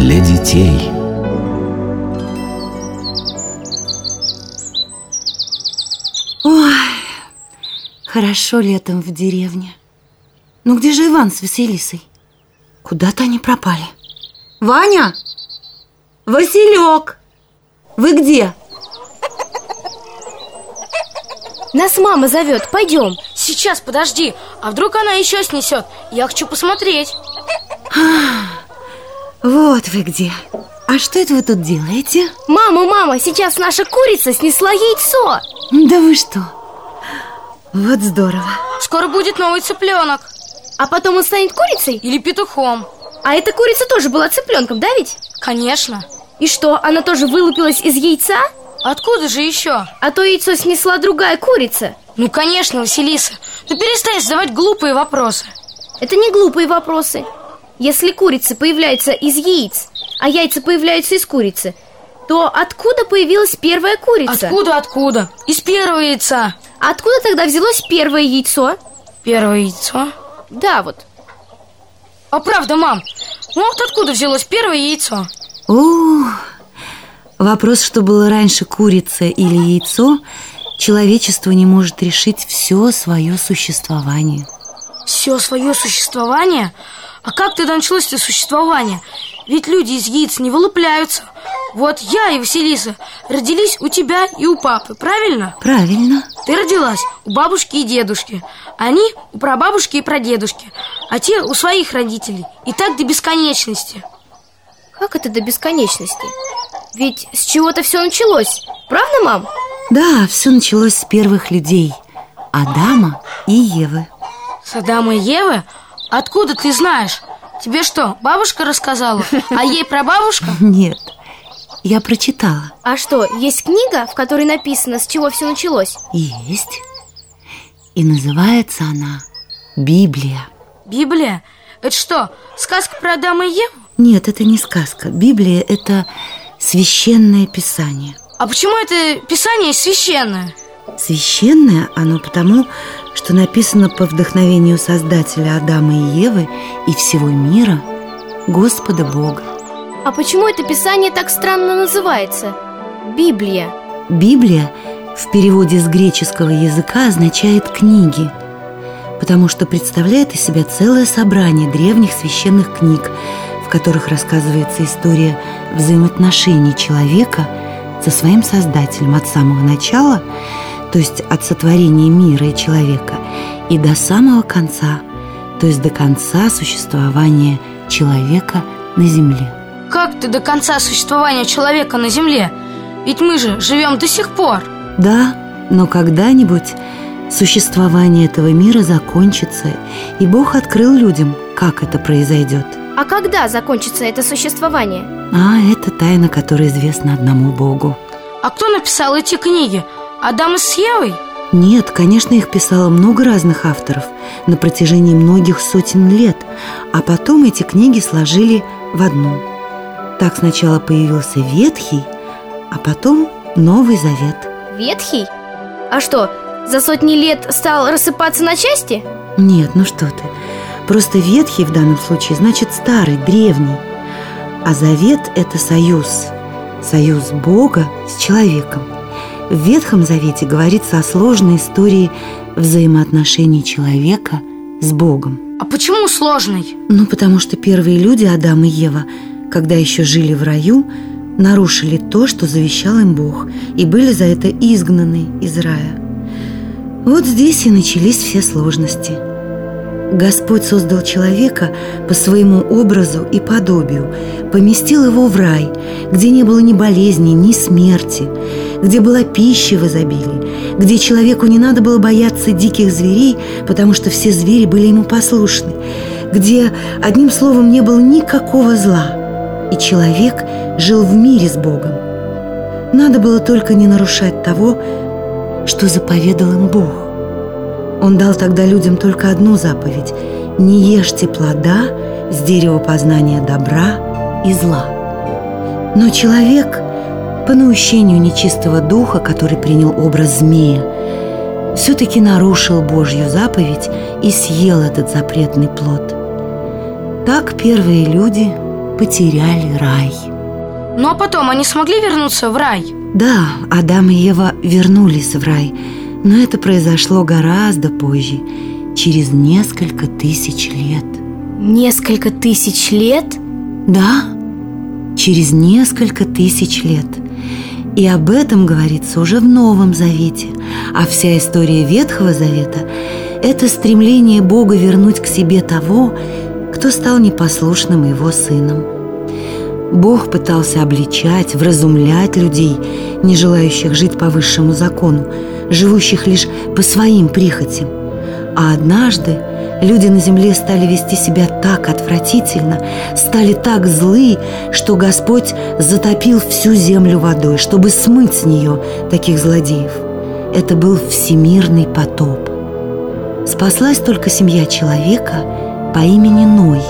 для детей. Ой, хорошо летом в деревне. Ну где же Иван с Василисой? Куда-то они пропали. Ваня! Василек! Вы где? Нас мама зовет, пойдем Сейчас, подожди, а вдруг она еще снесет? Я хочу посмотреть Вот вы где А что это вы тут делаете? Мама, мама, сейчас наша курица снесла яйцо Да вы что? Вот здорово Скоро будет новый цыпленок А потом он станет курицей? Или петухом А эта курица тоже была цыпленком, да ведь? Конечно И что, она тоже вылупилась из яйца? Откуда же еще? А то яйцо снесла другая курица Ну, конечно, Василиса Ну, перестань задавать глупые вопросы Это не глупые вопросы Если курица появляется из яиц, а яйца появляются из курицы То откуда появилась первая курица? Откуда, откуда? Из первого яйца А откуда тогда взялось первое яйцо? Первое яйцо? Да, вот А правда, мам, ну вот откуда взялось первое яйцо? О, вопрос, что было раньше, курица или яйцо, человечество не может решить все свое существование. Все свое существование? А как тогда началось это существование? Ведь люди из яиц не вылупляются Вот я и Василиса родились у тебя и у папы, правильно? Правильно. Ты родилась у бабушки и дедушки Они у прабабушки и прадедушки А те у своих родителей И так до бесконечности Как это до бесконечности? Ведь с чего-то все началось Правда, мам? Да, все началось с первых людей Адама и Евы С Адама и Евы? Откуда ты знаешь? Тебе что, бабушка рассказала? А ей прабабушка? Нет, я прочитала А что, есть книга, в которой написано, с чего все началось? Есть И называется она Библия Библия? Это что, сказка про Адама и Еву? Нет, это не сказка Библия – это священное писание А почему это писание священное? Священное оно потому, что написано по вдохновению Создателя Адама и Евы и всего мира, Господа Бога. А почему это писание так странно называется? Библия Библия в переводе с греческого языка означает «книги», потому что представляет из себя целое собрание древних священных книг, в которых рассказывается история взаимоотношений человека со своим Создателем от самого начала – то есть от сотворения мира и человека, и до самого конца, то есть до конца существования человека на Земле. Как ты до конца существования человека на Земле? Ведь мы же живем до сих пор Да, но когда-нибудь существование этого мира закончится, и Бог открыл людям, как это произойдет. А когда закончится это существование? А это тайна, которая известна одному Богу. А кто написал эти книги? Адам с Евой? Нет, конечно, их писало много разных авторов на протяжении многих сотен лет, а потом эти книги сложили в одну. Так сначала появился Ветхий, а потом Новый Завет. Ветхий? А что, за сотни лет стал рассыпаться на части? Нет, ну что ты. Просто Ветхий в данном случае значит старый, древний. А Завет – это союз. Союз Бога с человеком. В Ветхом Завете говорится о сложной истории взаимоотношений человека с Богом. А почему сложный? Ну, потому что первые люди, Адам и Ева, когда еще жили в раю, нарушили то, что завещал им Бог, и были за это изгнаны из рая. Вот здесь и начались все сложности. Господь создал человека по своему образу и подобию, поместил его в рай, где не было ни болезни, ни смерти, где была пища в изобилии, где человеку не надо было бояться диких зверей, потому что все звери были ему послушны, где, одним словом, не было никакого зла, и человек жил в мире с Богом. Надо было только не нарушать того, что заповедал им Бог. Он дал тогда людям только одну заповедь – не ешьте плода с дерева познания добра и зла. Но человек, по наущению нечистого духа, который принял образ змея, все-таки нарушил Божью заповедь и съел этот запретный плод. Так первые люди потеряли рай. Ну а потом они смогли вернуться в рай? Да, Адам и Ева вернулись в рай, но это произошло гораздо позже, через несколько тысяч лет. Несколько тысяч лет? Да, через несколько тысяч лет. И об этом говорится уже в Новом Завете. А вся история Ветхого Завета – это стремление Бога вернуть к себе того, кто стал непослушным его сыном. Бог пытался обличать, вразумлять людей, не желающих жить по высшему закону, живущих лишь по своим прихотям. А однажды люди на земле стали вести себя так отвратительно, стали так злы, что Господь затопил всю землю водой, чтобы смыть с нее таких злодеев. Это был всемирный потоп. Спаслась только семья человека по имени Ной,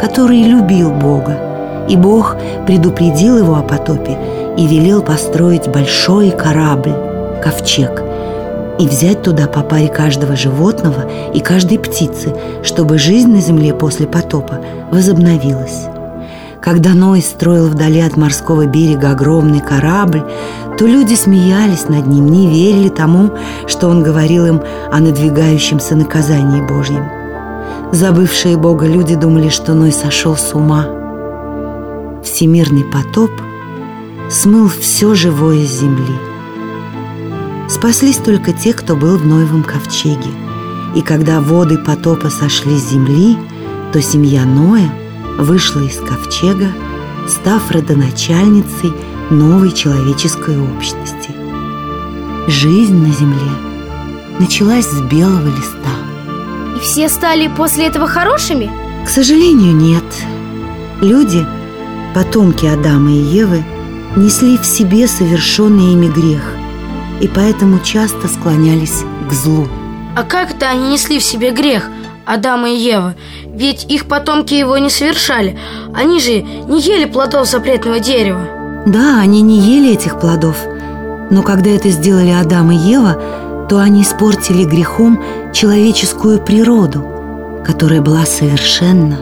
который любил Бога и Бог предупредил его о потопе и велел построить большой корабль, ковчег, и взять туда по паре каждого животного и каждой птицы, чтобы жизнь на земле после потопа возобновилась. Когда Ной строил вдали от морского берега огромный корабль, то люди смеялись над ним, не верили тому, что он говорил им о надвигающемся наказании Божьем. Забывшие Бога люди думали, что Ной сошел с ума – всемирный потоп смыл все живое с земли. Спаслись только те, кто был в Ноевом ковчеге. И когда воды потопа сошли с земли, то семья Ноя вышла из ковчега, став родоначальницей новой человеческой общности. Жизнь на земле началась с белого листа. И все стали после этого хорошими? К сожалению, нет. Люди – потомки Адама и Евы несли в себе совершенный ими грех и поэтому часто склонялись к злу. А как это они несли в себе грех, Адама и Ева? Ведь их потомки его не совершали. Они же не ели плодов запретного дерева. Да, они не ели этих плодов. Но когда это сделали Адам и Ева, то они испортили грехом человеческую природу, которая была совершенна.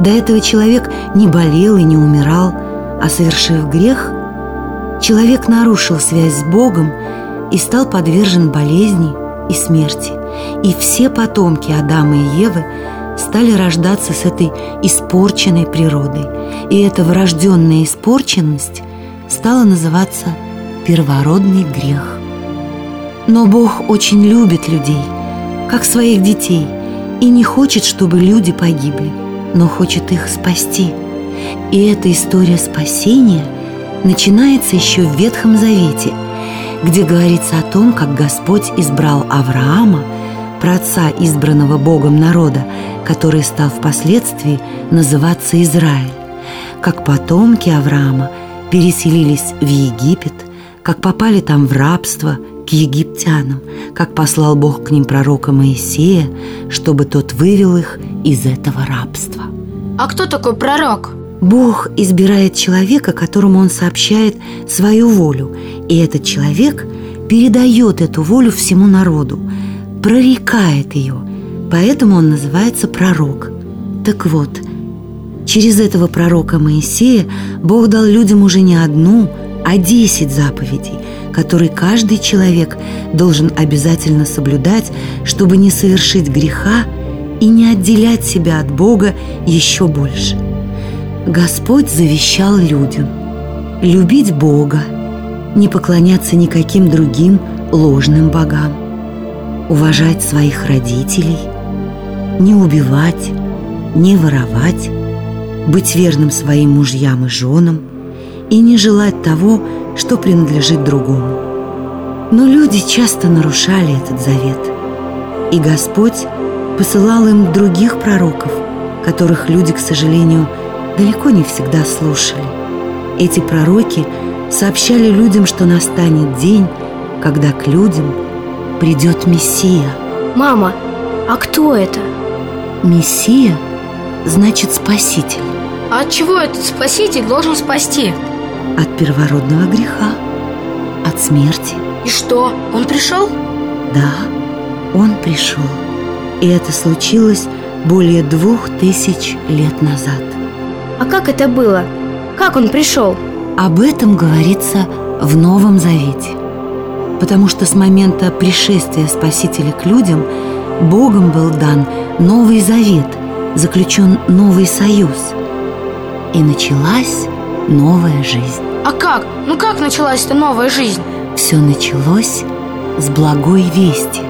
До этого человек не болел и не умирал, а совершив грех, человек нарушил связь с Богом и стал подвержен болезни и смерти. И все потомки Адама и Евы стали рождаться с этой испорченной природой. И эта врожденная испорченность стала называться первородный грех. Но Бог очень любит людей, как своих детей, и не хочет, чтобы люди погибли – но хочет их спасти. И эта история спасения начинается еще в Ветхом Завете, где говорится о том, как Господь избрал Авраама, праотца избранного Богом народа, который стал впоследствии называться Израиль, как потомки Авраама переселились в Египет, как попали там в рабство к египтянам, как послал Бог к ним пророка Моисея, чтобы тот вывел их из этого рабства. А кто такой пророк? Бог избирает человека, которому он сообщает свою волю, и этот человек передает эту волю всему народу, прорекает ее, поэтому он называется пророк. Так вот, через этого пророка Моисея Бог дал людям уже не одну, а десять заповедей, которые каждый человек должен обязательно соблюдать, чтобы не совершить греха и не отделять себя от Бога еще больше. Господь завещал людям любить Бога, не поклоняться никаким другим ложным богам, уважать своих родителей, не убивать, не воровать, быть верным своим мужьям и женам и не желать того, что принадлежит другому. Но люди часто нарушали этот завет, и Господь посылал им других пророков, которых люди, к сожалению, далеко не всегда слушали. Эти пророки сообщали людям, что настанет день, когда к людям придет Мессия. Мама, а кто это? Мессия значит Спаситель. А от чего этот Спаситель должен спасти? От первородного греха, от смерти. И что, он пришел? Да, он пришел. И это случилось более двух тысяч лет назад. А как это было? Как он пришел? Об этом говорится в Новом Завете. Потому что с момента пришествия Спасителя к людям Богом был дан Новый Завет, заключен новый союз. И началась новая жизнь. А как? Ну как началась эта новая жизнь? Все началось с благой вести.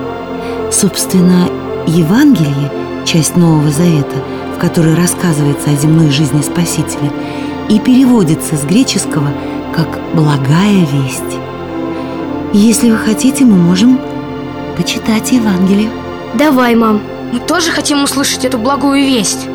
Собственно, Евангелие, часть Нового Завета, в которой рассказывается о земной жизни Спасителя, и переводится с греческого как «благая весть». Если вы хотите, мы можем почитать Евангелие. Давай, мам. Мы тоже хотим услышать эту благую весть.